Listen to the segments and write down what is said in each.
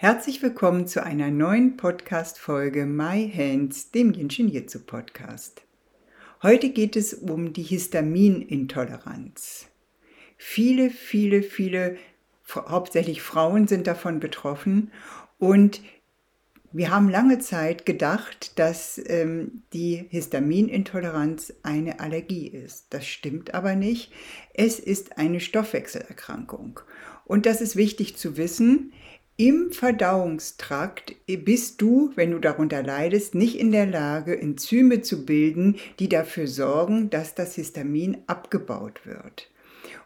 Herzlich willkommen zu einer neuen Podcast-Folge My Hands, dem Jinshin Jitsu Podcast. Heute geht es um die Histaminintoleranz. Viele, viele, viele, hauptsächlich Frauen sind davon betroffen und wir haben lange Zeit gedacht, dass ähm, die Histaminintoleranz eine Allergie ist. Das stimmt aber nicht. Es ist eine Stoffwechselerkrankung. Und das ist wichtig zu wissen. Im Verdauungstrakt bist du, wenn du darunter leidest, nicht in der Lage, Enzyme zu bilden, die dafür sorgen, dass das Histamin abgebaut wird.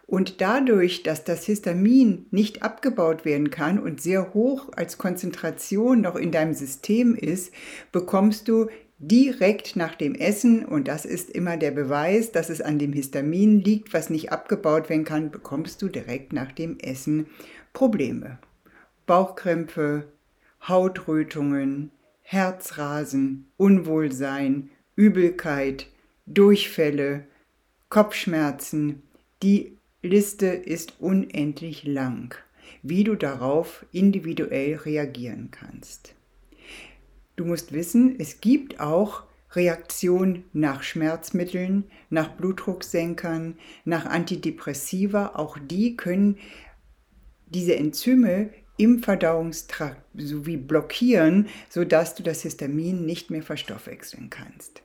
Und dadurch, dass das Histamin nicht abgebaut werden kann und sehr hoch als Konzentration noch in deinem System ist, bekommst du direkt nach dem Essen, und das ist immer der Beweis, dass es an dem Histamin liegt, was nicht abgebaut werden kann, bekommst du direkt nach dem Essen Probleme. Bauchkrämpfe, Hautrötungen, Herzrasen, Unwohlsein, Übelkeit, Durchfälle, Kopfschmerzen. Die Liste ist unendlich lang, wie du darauf individuell reagieren kannst. Du musst wissen, es gibt auch Reaktionen nach Schmerzmitteln, nach Blutdrucksenkern, nach Antidepressiva. Auch die können diese Enzyme im Verdauungstrakt sowie blockieren, sodass du das Histamin nicht mehr verstoffwechseln kannst.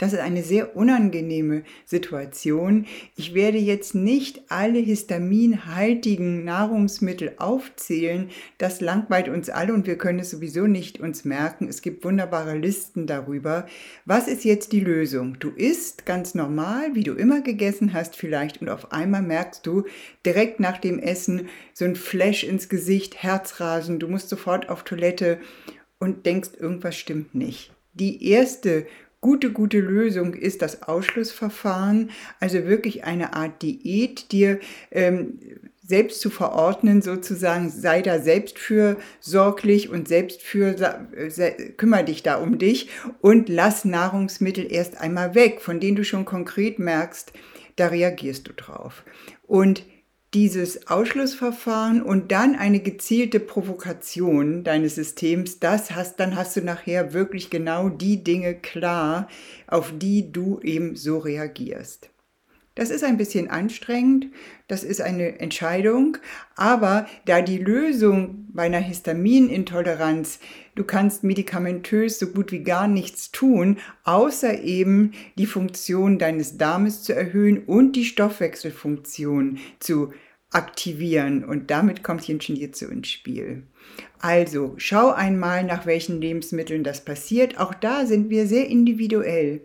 Das ist eine sehr unangenehme Situation. Ich werde jetzt nicht alle histaminhaltigen Nahrungsmittel aufzählen. Das langweilt uns alle und wir können es sowieso nicht uns merken. Es gibt wunderbare Listen darüber. Was ist jetzt die Lösung? Du isst ganz normal, wie du immer gegessen hast vielleicht und auf einmal merkst du direkt nach dem Essen so ein Flash ins Gesicht, Herzrasen, du musst sofort auf Toilette und denkst, irgendwas stimmt nicht. Die erste gute, gute Lösung ist das Ausschlussverfahren, also wirklich eine Art Diät, dir ähm, selbst zu verordnen, sozusagen, sei da selbst für sorglich und selbst für, äh, kümmere dich da um dich und lass Nahrungsmittel erst einmal weg, von denen du schon konkret merkst, da reagierst du drauf. Und dieses Ausschlussverfahren und dann eine gezielte Provokation deines Systems, das hast, dann hast du nachher wirklich genau die Dinge klar, auf die du eben so reagierst. Das ist ein bisschen anstrengend, das ist eine Entscheidung, aber da die Lösung bei einer Histaminintoleranz, du kannst medikamentös so gut wie gar nichts tun, außer eben die Funktion deines Darmes zu erhöhen und die Stoffwechselfunktion zu aktivieren. Und damit kommt Jinshin Jitsu ins Spiel. Also, schau einmal, nach welchen Lebensmitteln das passiert. Auch da sind wir sehr individuell.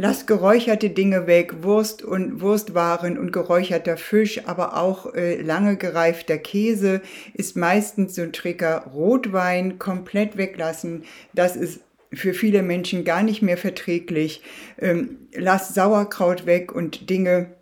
Lass geräucherte Dinge weg, Wurst und Wurstwaren und geräucherter Fisch, aber auch äh, lange gereifter Käse ist meistens so ein Trigger. Rotwein komplett weglassen, das ist für viele Menschen gar nicht mehr verträglich. Ähm, lass Sauerkraut weg und Dinge,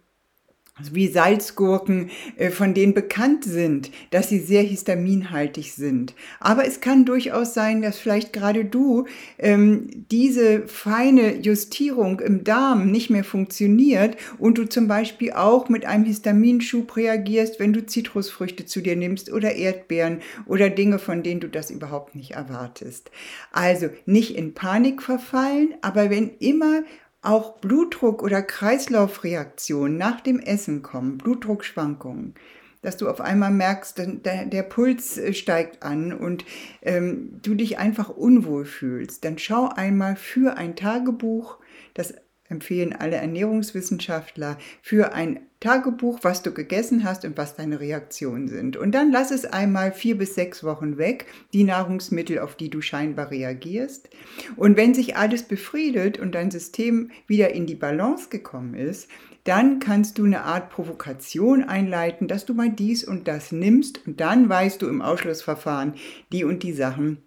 wie Salzgurken, äh, von denen bekannt sind, dass sie sehr histaminhaltig sind. Aber es kann durchaus sein, dass vielleicht gerade du ähm, diese feine Justierung im Darm nicht mehr funktioniert und du zum Beispiel auch mit einem Histaminschub reagierst, wenn du Zitrusfrüchte zu dir nimmst oder Erdbeeren oder Dinge, von denen du das überhaupt nicht erwartest. Also nicht in Panik verfallen, aber wenn immer auch Blutdruck oder Kreislaufreaktionen nach dem Essen kommen, Blutdruckschwankungen, dass du auf einmal merkst, der, der Puls äh, steigt an und ähm, du dich einfach unwohl fühlst, dann schau einmal für ein Tagebuch, das empfehlen alle Ernährungswissenschaftler, für ein Tagebuch, was du gegessen hast und was deine Reaktionen sind. Und dann lass es einmal vier bis sechs Wochen weg, die Nahrungsmittel, auf die du scheinbar reagierst. Und wenn sich alles befriedet und dein System wieder in die Balance gekommen ist, dann kannst du eine Art Provokation einleiten, dass du mal dies und das nimmst und dann weißt du im Ausschlussverfahren die und die Sachen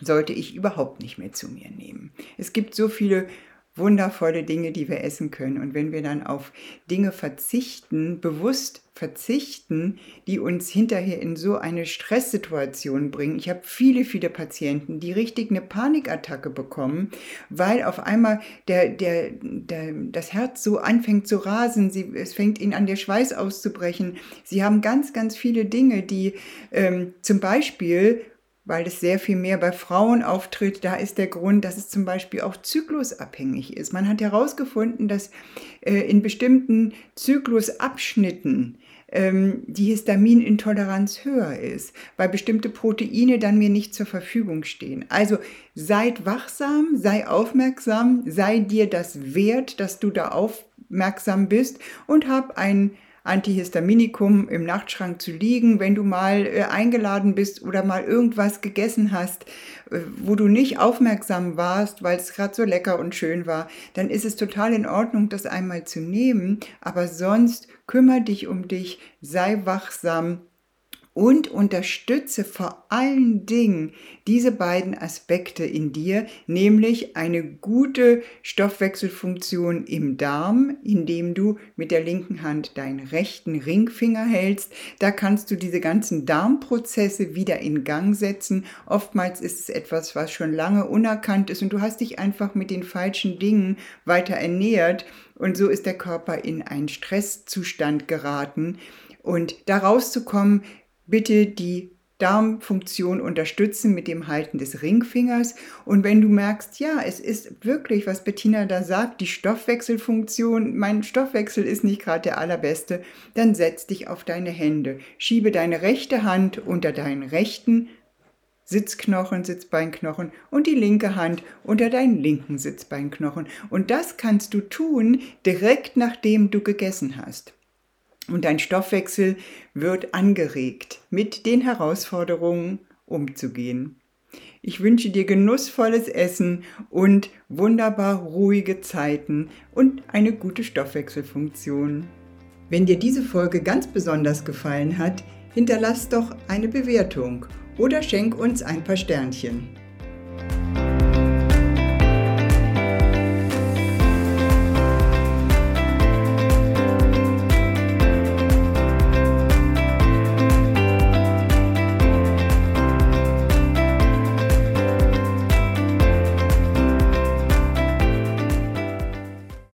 sollte ich überhaupt nicht mehr zu mir nehmen. Es gibt so viele wundervolle Dinge, die wir essen können. Und wenn wir dann auf Dinge verzichten, bewusst verzichten, die uns hinterher in so eine Stresssituation bringen. Ich habe viele, viele Patienten, die richtig eine Panikattacke bekommen, weil auf einmal der, der, der, das Herz so anfängt zu rasen, sie, es fängt ihnen an, der Schweiß auszubrechen. Sie haben ganz, ganz viele Dinge, die ähm, zum Beispiel weil es sehr viel mehr bei Frauen auftritt. Da ist der Grund, dass es zum Beispiel auch zyklusabhängig ist. Man hat herausgefunden, dass äh, in bestimmten Zyklusabschnitten ähm, die Histaminintoleranz höher ist, weil bestimmte Proteine dann mir nicht zur Verfügung stehen. Also seid wachsam, sei aufmerksam, sei dir das wert, dass du da aufmerksam bist und hab ein Antihistaminikum im Nachtschrank zu liegen, wenn du mal äh, eingeladen bist oder mal irgendwas gegessen hast, äh, wo du nicht aufmerksam warst, weil es gerade so lecker und schön war, dann ist es total in Ordnung, das einmal zu nehmen. Aber sonst kümmere dich um dich, sei wachsam und unterstütze vor allen Dingen diese beiden Aspekte in dir, nämlich eine gute Stoffwechselfunktion im Darm, indem du mit der linken Hand deinen rechten Ringfinger hältst. Da kannst du diese ganzen Darmprozesse wieder in Gang setzen. Oftmals ist es etwas, was schon lange unerkannt ist und du hast dich einfach mit den falschen Dingen weiter ernährt und so ist der Körper in einen Stresszustand geraten. Und da rauszukommen, bitte die Darmfunktion unterstützen mit dem Halten des Ringfingers. Und wenn du merkst, ja, es ist wirklich, was Bettina da sagt, die Stoffwechselfunktion, mein Stoffwechsel ist nicht gerade der allerbeste, dann setz dich auf deine Hände. Schiebe deine rechte Hand unter deinen rechten Sitzknochen, Sitzbeinknochen und die linke Hand unter deinen linken Sitzbeinknochen. Und das kannst du tun direkt nachdem du gegessen hast und dein Stoffwechsel wird angeregt, mit den Herausforderungen umzugehen. Ich wünsche dir genussvolles Essen und wunderbar ruhige Zeiten und eine gute Stoffwechselfunktion. Wenn dir diese Folge ganz besonders gefallen hat, hinterlass doch eine Bewertung oder schenk uns ein paar Sternchen.